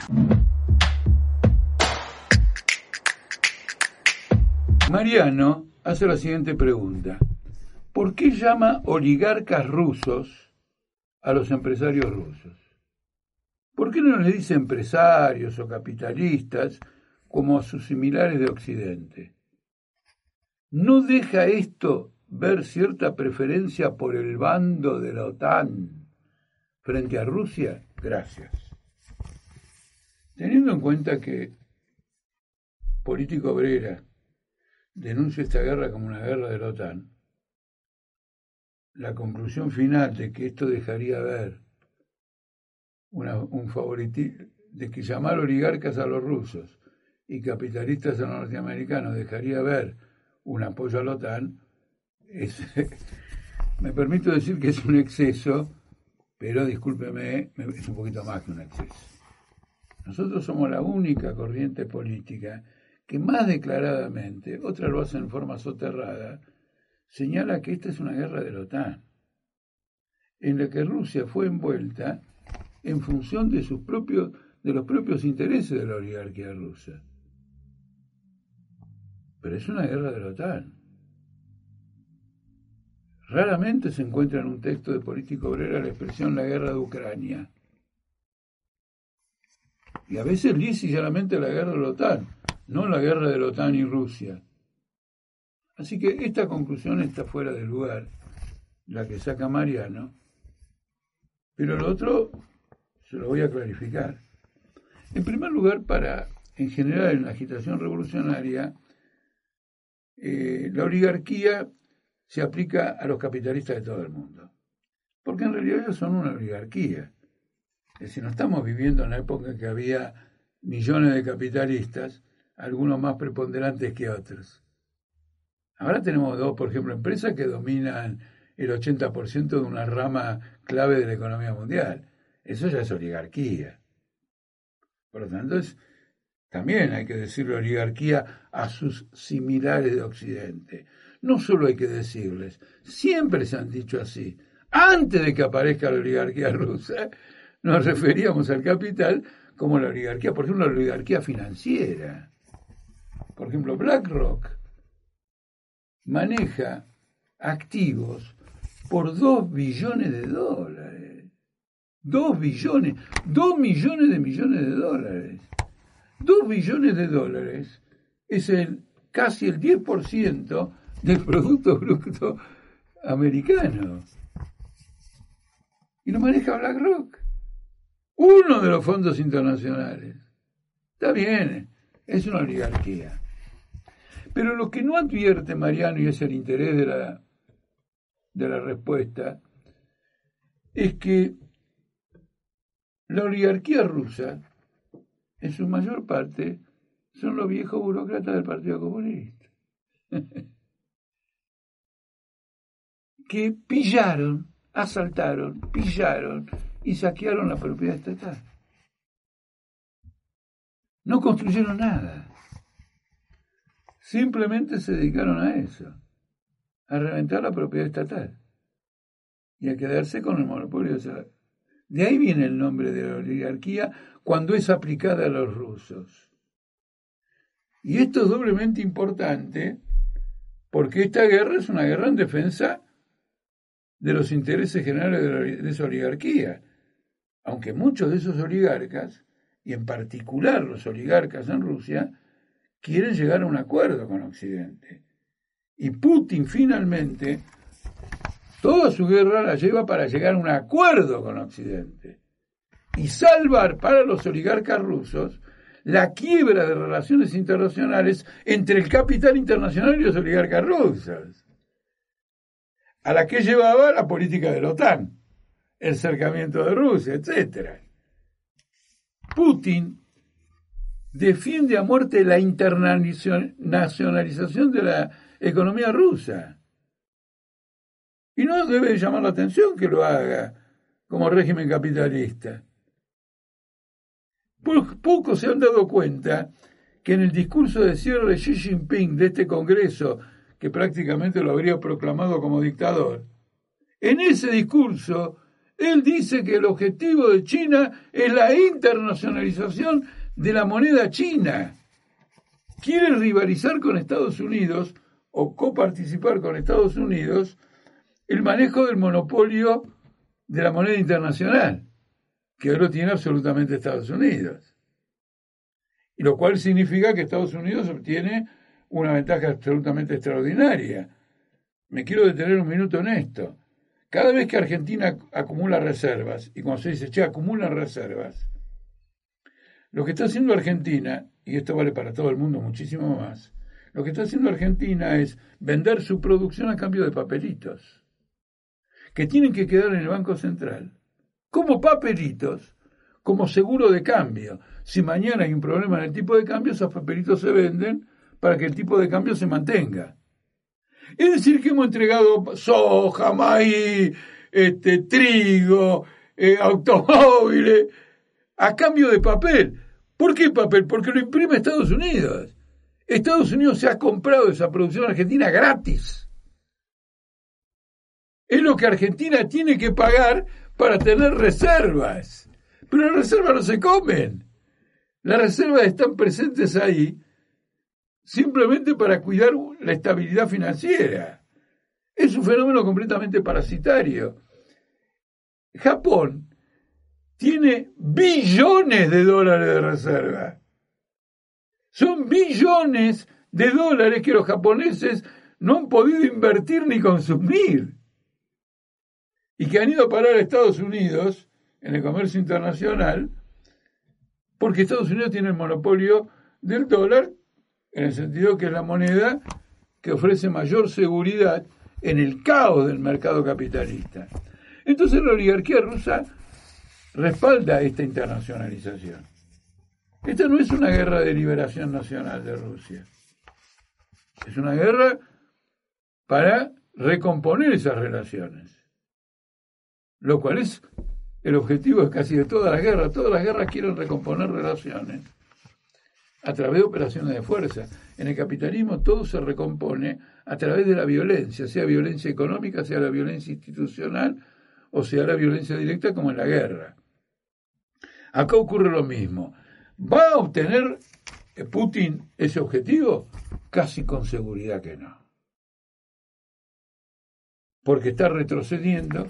Mariano hace la siguiente pregunta. ¿Por qué llama oligarcas rusos a los empresarios rusos? ¿Por qué no les dice empresarios o capitalistas como a sus similares de Occidente? ¿No deja esto ver cierta preferencia por el bando de la OTAN, frente a Rusia, gracias. Teniendo en cuenta que Político Obrera denuncia esta guerra como una guerra de la OTAN, la conclusión final de que esto dejaría ver un favoritismo, de que llamar oligarcas a los rusos y capitalistas a los norteamericanos dejaría ver un apoyo a la OTAN, me permito decir que es un exceso, pero discúlpeme, es un poquito más que un exceso. Nosotros somos la única corriente política que más declaradamente, otras lo hacen en forma soterrada, señala que esta es una guerra de la OTAN, en la que Rusia fue envuelta en función de sus propios de los propios intereses de la oligarquía rusa. Pero es una guerra de la OTAN. Raramente se encuentra en un texto de político obrera la expresión la guerra de Ucrania. Y a veces llanamente la guerra de la OTAN, no la guerra de la OTAN y Rusia. Así que esta conclusión está fuera de lugar, la que saca Mariano. Pero lo otro lo voy a clarificar. En primer lugar, para, en general, en la agitación revolucionaria, eh, la oligarquía se aplica a los capitalistas de todo el mundo. Porque en realidad ellos son una oligarquía. Es decir, no estamos viviendo en la época en que había millones de capitalistas, algunos más preponderantes que otros. Ahora tenemos dos, por ejemplo, empresas que dominan el 80% de una rama clave de la economía mundial. Eso ya es oligarquía. Por lo tanto, también hay que decirle oligarquía a sus similares de Occidente. No solo hay que decirles, siempre se han dicho así. Antes de que aparezca la oligarquía rusa, nos referíamos al capital como la oligarquía, por ejemplo, la oligarquía financiera. Por ejemplo, BlackRock maneja activos por dos billones de dólares. Dos billones, dos millones de millones de dólares. Dos billones de dólares es el casi el 10% del Producto Bruto americano. Y lo maneja BlackRock, uno de los fondos internacionales. Está bien, es una oligarquía. Pero lo que no advierte Mariano, y es el interés de la, de la respuesta, es que la oligarquía rusa, en su mayor parte, son los viejos burócratas del Partido Comunista, que pillaron, asaltaron, pillaron y saquearon la propiedad estatal. No construyeron nada. Simplemente se dedicaron a eso, a reventar la propiedad estatal y a quedarse con el monopolio. De ahí viene el nombre de la oligarquía cuando es aplicada a los rusos. Y esto es doblemente importante porque esta guerra es una guerra en defensa de los intereses generales de, esa oligarquía. Aunque muchos de esos oligarcas, y en particular los oligarcas en Rusia, quieren llegar a un acuerdo con Occidente. Y Putin finalmente toda su guerra la lleva para llegar a un acuerdo con Occidente y salvar para los oligarcas rusos la quiebra de relaciones internacionales entre el capital internacional y los oligarcas rusos, a la que llevaba la política de la OTAN, el cercamiento de Rusia, etc. Putin defiende a muerte la internacionalización de la economía rusa. Y no debe llamar la atención que lo haga como régimen capitalista. Pocos se han dado cuenta que en el discurso de cierre de Xi Jinping de este Congreso, que prácticamente lo habría proclamado como dictador, en ese discurso él dice que el objetivo de China es la internacionalización de la moneda china. Quiere rivalizar con Estados Unidos o coparticipar con Estados Unidos el manejo del monopolio de la moneda internacional, que ahora tiene absolutamente Estados Unidos. Y lo cual significa que Estados Unidos obtiene una ventaja absolutamente extraordinaria. Me quiero detener un minuto en esto. Cada vez que Argentina acumula reservas, y cuando se dice, che, acumula reservas, lo que está haciendo Argentina, y esto vale para todo el mundo muchísimo más, lo que está haciendo Argentina es vender su producción a cambio de papelitos, que tienen que quedar en el Banco Central, como papelitos, como seguro de cambio. Si mañana hay un problema en el tipo de cambio, esos papelitos se venden para que el tipo de cambio se mantenga. Es decir, que hemos entregado soja, maíz, este, trigo, eh, automóviles, a cambio de papel. ¿Por qué papel? Porque lo imprime Estados Unidos. Estados Unidos se ha comprado esa producción argentina gratis. Es lo que Argentina tiene que pagar para tener reservas. Pero las reservas no se comen. Las reservas están presentes ahí simplemente para cuidar la estabilidad financiera. Es un fenómeno completamente parasitario. Japón tiene billones de dólares de reserva. Son billones de dólares que los japoneses no han podido invertir ni consumir. Y que han ido a parar a Estados Unidos en el comercio internacional porque Estados Unidos tiene el monopolio del dólar en el sentido que es la moneda que ofrece mayor seguridad en el caos del mercado capitalista. Entonces la oligarquía rusa respalda esta internacionalización. Esta no es una guerra de liberación nacional de Rusia. Es una guerra para recomponer esas relaciones. Lo cual es el objetivo de casi de todas las guerras. Todas las guerras quieren recomponer relaciones a través de operaciones de fuerza. En el capitalismo todo se recompone a través de la violencia, sea violencia económica, sea la violencia institucional o sea la violencia directa como en la guerra. Acá ocurre lo mismo. ¿Va a obtener Putin ese objetivo? Casi con seguridad que no. Porque está retrocediendo,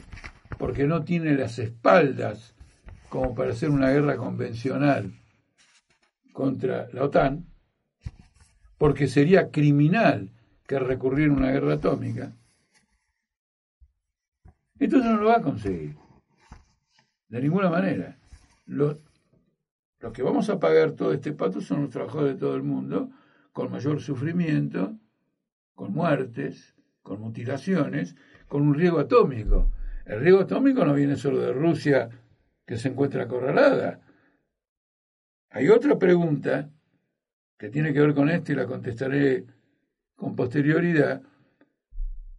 porque no tiene las espaldas como para hacer una guerra convencional contra la OTAN, porque sería criminal que recurriera a una guerra atómica, entonces no lo va a conseguir. De ninguna manera. Los, los que vamos a pagar todo este pato son los trabajadores de todo el mundo, con mayor sufrimiento, con muertes, con mutilaciones, con un riesgo atómico. El riesgo atómico no viene solo de Rusia, que se encuentra acorralada, hay otra pregunta que tiene que ver con esto y la contestaré con posterioridad.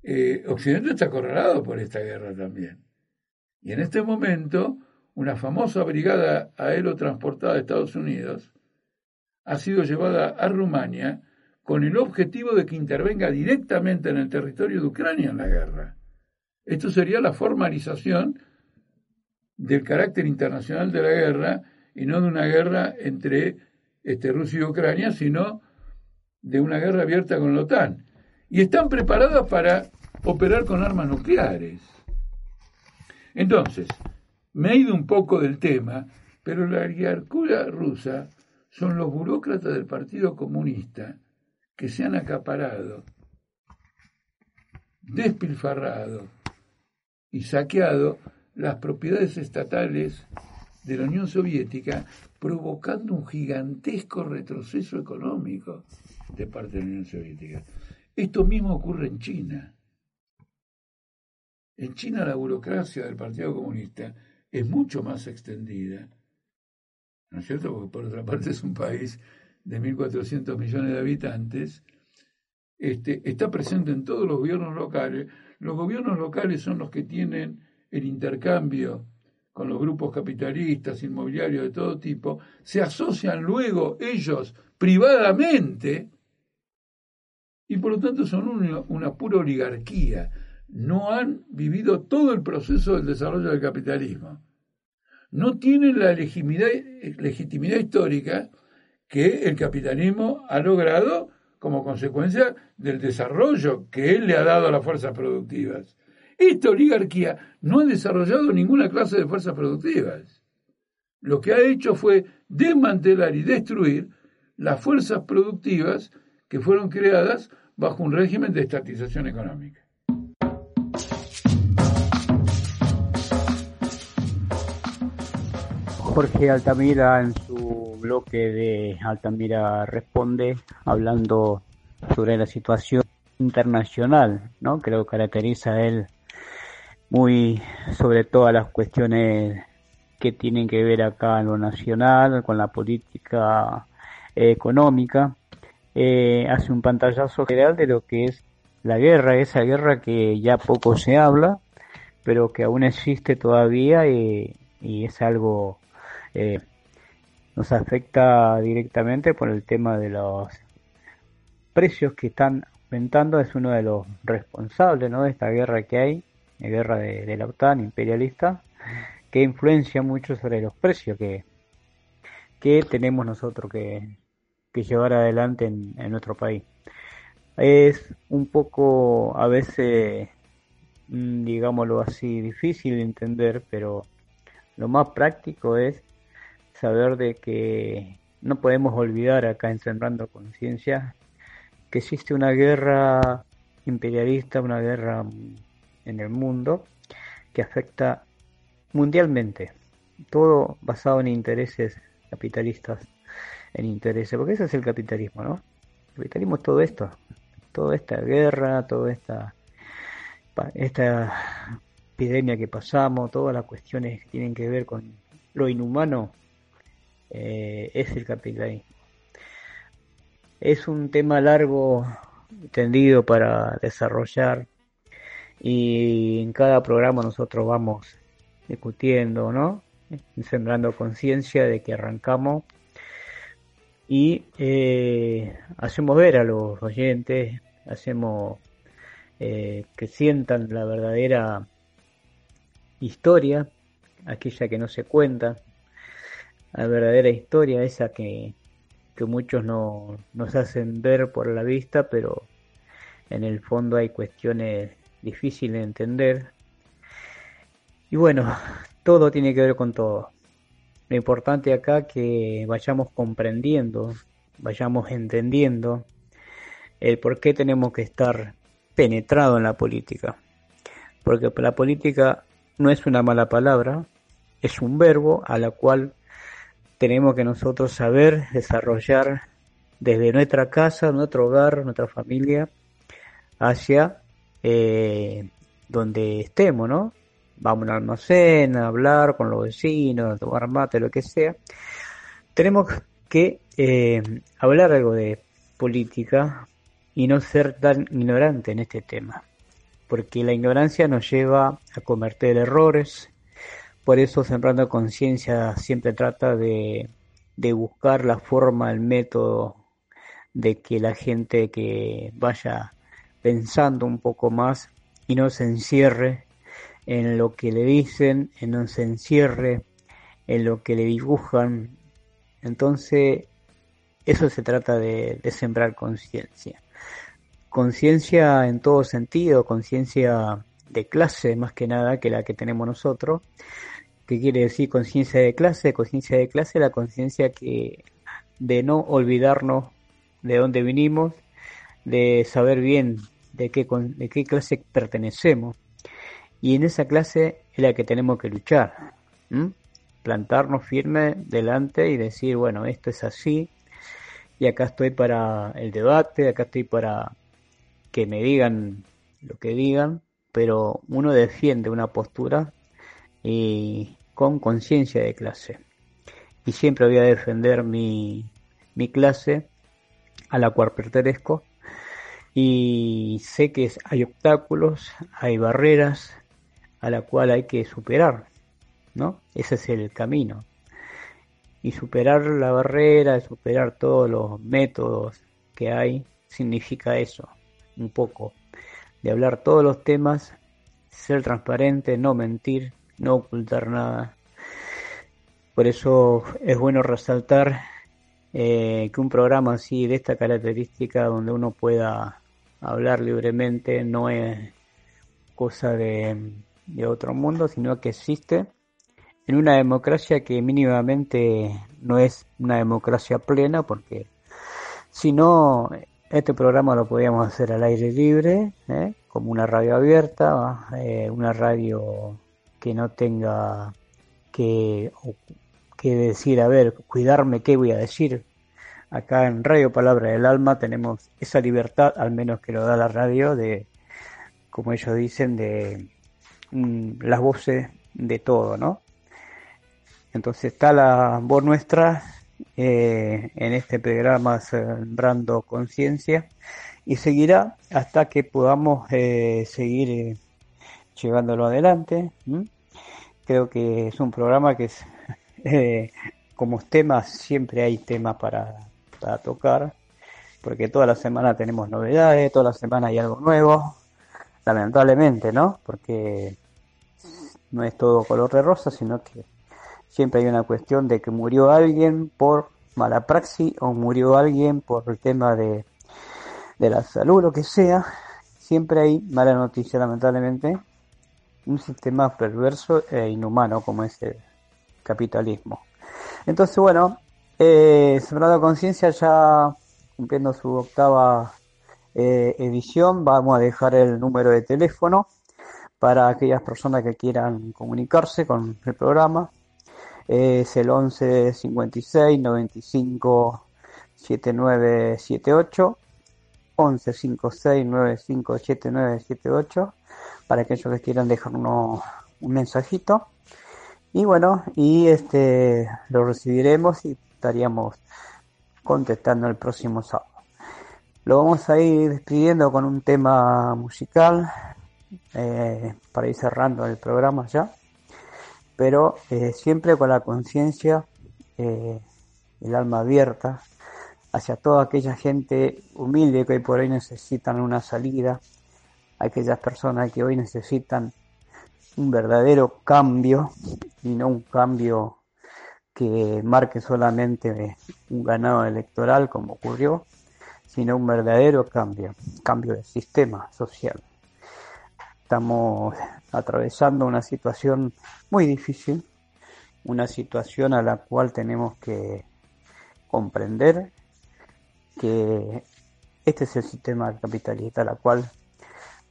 Eh, Occidente está acorralado por esta guerra también. Y en este momento, una famosa brigada aerotransportada de Estados Unidos ha sido llevada a Rumania con el objetivo de que intervenga directamente en el territorio de Ucrania en la guerra. Esto sería la formalización del carácter internacional de la guerra y no de una guerra entre este, Rusia y Ucrania, sino de una guerra abierta con la OTAN. Y están preparadas para operar con armas nucleares. Entonces, me he ido un poco del tema, pero la oligarquía rusa son los burócratas del Partido Comunista que se han acaparado, despilfarrado y saqueado las propiedades estatales de la Unión Soviética, provocando un gigantesco retroceso económico de parte de la Unión Soviética. Esto mismo ocurre en China. En China la burocracia del Partido Comunista es mucho más extendida, ¿no es cierto? Porque por otra parte es un país de 1.400 millones de habitantes, este, está presente en todos los gobiernos locales. Los gobiernos locales son los que tienen el intercambio con los grupos capitalistas, inmobiliarios de todo tipo, se asocian luego ellos privadamente y por lo tanto son una, pura oligarquía. No han vivido todo el proceso del desarrollo del capitalismo. No tienen la legitimidad, histórica que el capitalismo ha logrado como consecuencia del desarrollo que él le ha dado a las fuerzas productivas. Esta oligarquía no ha desarrollado ninguna clase de fuerzas productivas. Lo que ha hecho fue desmantelar y destruir las fuerzas productivas que fueron creadas bajo un régimen de estatización económica. Jorge Altamira bloque de Altamira Responde, hablando sobre la situación internacional, ¿no? Que lo caracteriza a él muy sobre todas las cuestiones que tienen que ver acá en lo nacional, con la política económica. Eh, hace un pantallazo general de lo que es la guerra, esa guerra que ya poco se habla, pero que aún existe todavía y, es algo eh, nos afecta directamente por el tema de los precios que están aumentando, es uno de los responsables ¿no? de esta guerra que hay, la guerra de, la OTAN imperialista, que influencia mucho sobre los precios que, que tenemos nosotros que, que llevar adelante en, nuestro país. Es un poco a veces, mm, digámoslo así, difícil de entender, pero lo más práctico es saber de que no podemos olvidar acá en Sembrando Conciencia que existe una guerra imperialista, una guerra en el mundo que afecta mundialmente, todo basado en intereses capitalistas, en intereses, porque ese es el capitalismo, ¿no? El capitalismo es todo esto, toda esta guerra, toda esta, esta epidemia que pasamos, todas las cuestiones que tienen que ver con lo inhumano, eh, es el capitalismo. Es un tema largo, tendido para desarrollar y en cada programa nosotros vamos discutiendo, ¿no? Sembrando conciencia de que arrancamos y eh, hacemos ver a los oyentes, hacemos eh, que sientan la verdadera historia, aquella que no se cuenta, la verdadera historia, esa que, que muchos no, nos hacen ver por la vista, pero en el fondo hay cuestiones difíciles de entender. Y bueno, todo tiene que ver con todo. Lo importante acá que vayamos comprendiendo, vayamos entendiendo el por qué tenemos que estar penetrado en la política. Porque la política no es una mala palabra, es un verbo a la cual tenemos que nosotros saber desarrollar desde nuestra casa, nuestro hogar, nuestra familia, hacia eh, donde estemos, ¿no? Vamos al almacén, hablar con los vecinos, tomar mate, lo que sea. Tenemos que eh, hablar algo de política y no ser tan ignorante en este tema, porque la ignorancia nos lleva a cometer errores, por eso Sembrando Conciencia siempre trata de, buscar la forma, el método de que la gente que vaya pensando un poco más y no se encierre en lo que le dicen, en no se encierre en lo que le dibujan. Entonces, eso se trata de sembrar conciencia. Conciencia en todo sentido, conciencia de clase más que nada que la que tenemos nosotros, ¿Qué quiere decir conciencia de clase? Conciencia de clase, la conciencia que de no olvidarnos de dónde vinimos, de saber bien de qué, de qué clase pertenecemos. Y en esa clase es la que tenemos que luchar. Plantarnos firme delante y decir, bueno, esto es así. Y acá estoy para el debate, acá estoy para que me digan lo que digan, pero uno defiende una postura y con conciencia de clase. Y siempre voy a defender mi, mi clase a la cual pertenezco y sé que hay obstáculos, hay barreras a la cual hay que superar, ¿no? Ese es el camino. Y superar la barrera, superar todos los métodos que hay, significa eso, un poco, de hablar todos los temas, ser transparente, no mentir, no ocultar nada. Por eso es bueno resaltar eh, que un programa así de esta característica donde uno pueda hablar libremente no es cosa de, otro mundo, sino que existe en una democracia que mínimamente no es una democracia plena, porque si no, este programa lo podíamos hacer al aire libre, ¿eh? como una radio abierta, eh, una radio que no tenga que, que decir, a ver, cuidarme, ¿qué voy a decir? Acá en Radio Palabra del Alma tenemos esa libertad, al menos que lo da la radio, de, como ellos dicen, de mm, las voces de todo, ¿no? Entonces está la voz nuestra eh, en este programa Sembrando Conciencia y seguirá hasta que podamos eh, seguir eh, llevándolo adelante. Creo que es un programa que es, como temas, siempre hay temas para, para tocar, porque toda la semana tenemos novedades, toda la semana hay algo nuevo, lamentablemente, ¿no? Porque no es todo color de rosa, sino que siempre hay una cuestión de que murió alguien por mala praxis o murió alguien por el tema de, de la salud, lo que sea. Siempre hay mala noticia, lamentablemente. Un sistema perverso e inhumano como es el capitalismo. Entonces, bueno, eh, Sembrado Conciencia ya cumpliendo su octava eh, edición, vamos a dejar el número de teléfono para aquellas personas que quieran comunicarse con el programa. Es el 11 56 95 7978 11 56 95 7978 para aquellos que quieran dejarnos un mensajito. Y bueno y este lo recibiremos y estaríamos contestando el próximo sábado. Lo vamos a ir despidiendo con un tema musical eh, para ir cerrando el programa ya, pero eh, siempre con la conciencia, eh, el alma abierta hacia toda aquella gente humilde que hoy por hoy necesitan una salida, aquellas personas que hoy necesitan un verdadero cambio y no un cambio que marque solamente un ganado electoral como ocurrió, sino un verdadero cambio, cambio de sistema social. Estamos atravesando una situación muy difícil, una situación a la cual tenemos que comprender que este es el sistema capitalista, a la cual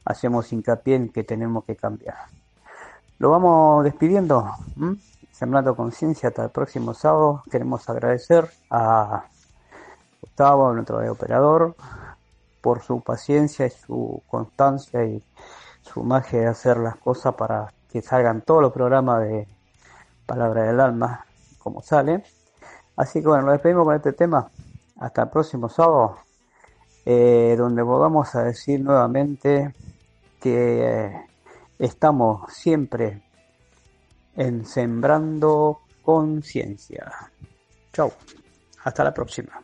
hacemos hincapié en que tenemos que cambiar. Lo vamos despidiendo, sembrando conciencia hasta el próximo sábado. Queremos agradecer a Gustavo, nuestro operador, por su paciencia y su constancia y su magia de hacer las cosas para que salgan todos los programas de Palabra del Alma como sale. Así que bueno, nos despedimos con este tema. Hasta el próximo sábado, eh, donde volvamos a decir nuevamente que eh, estamos siempre en Sembrando Conciencia. Chau, hasta la próxima.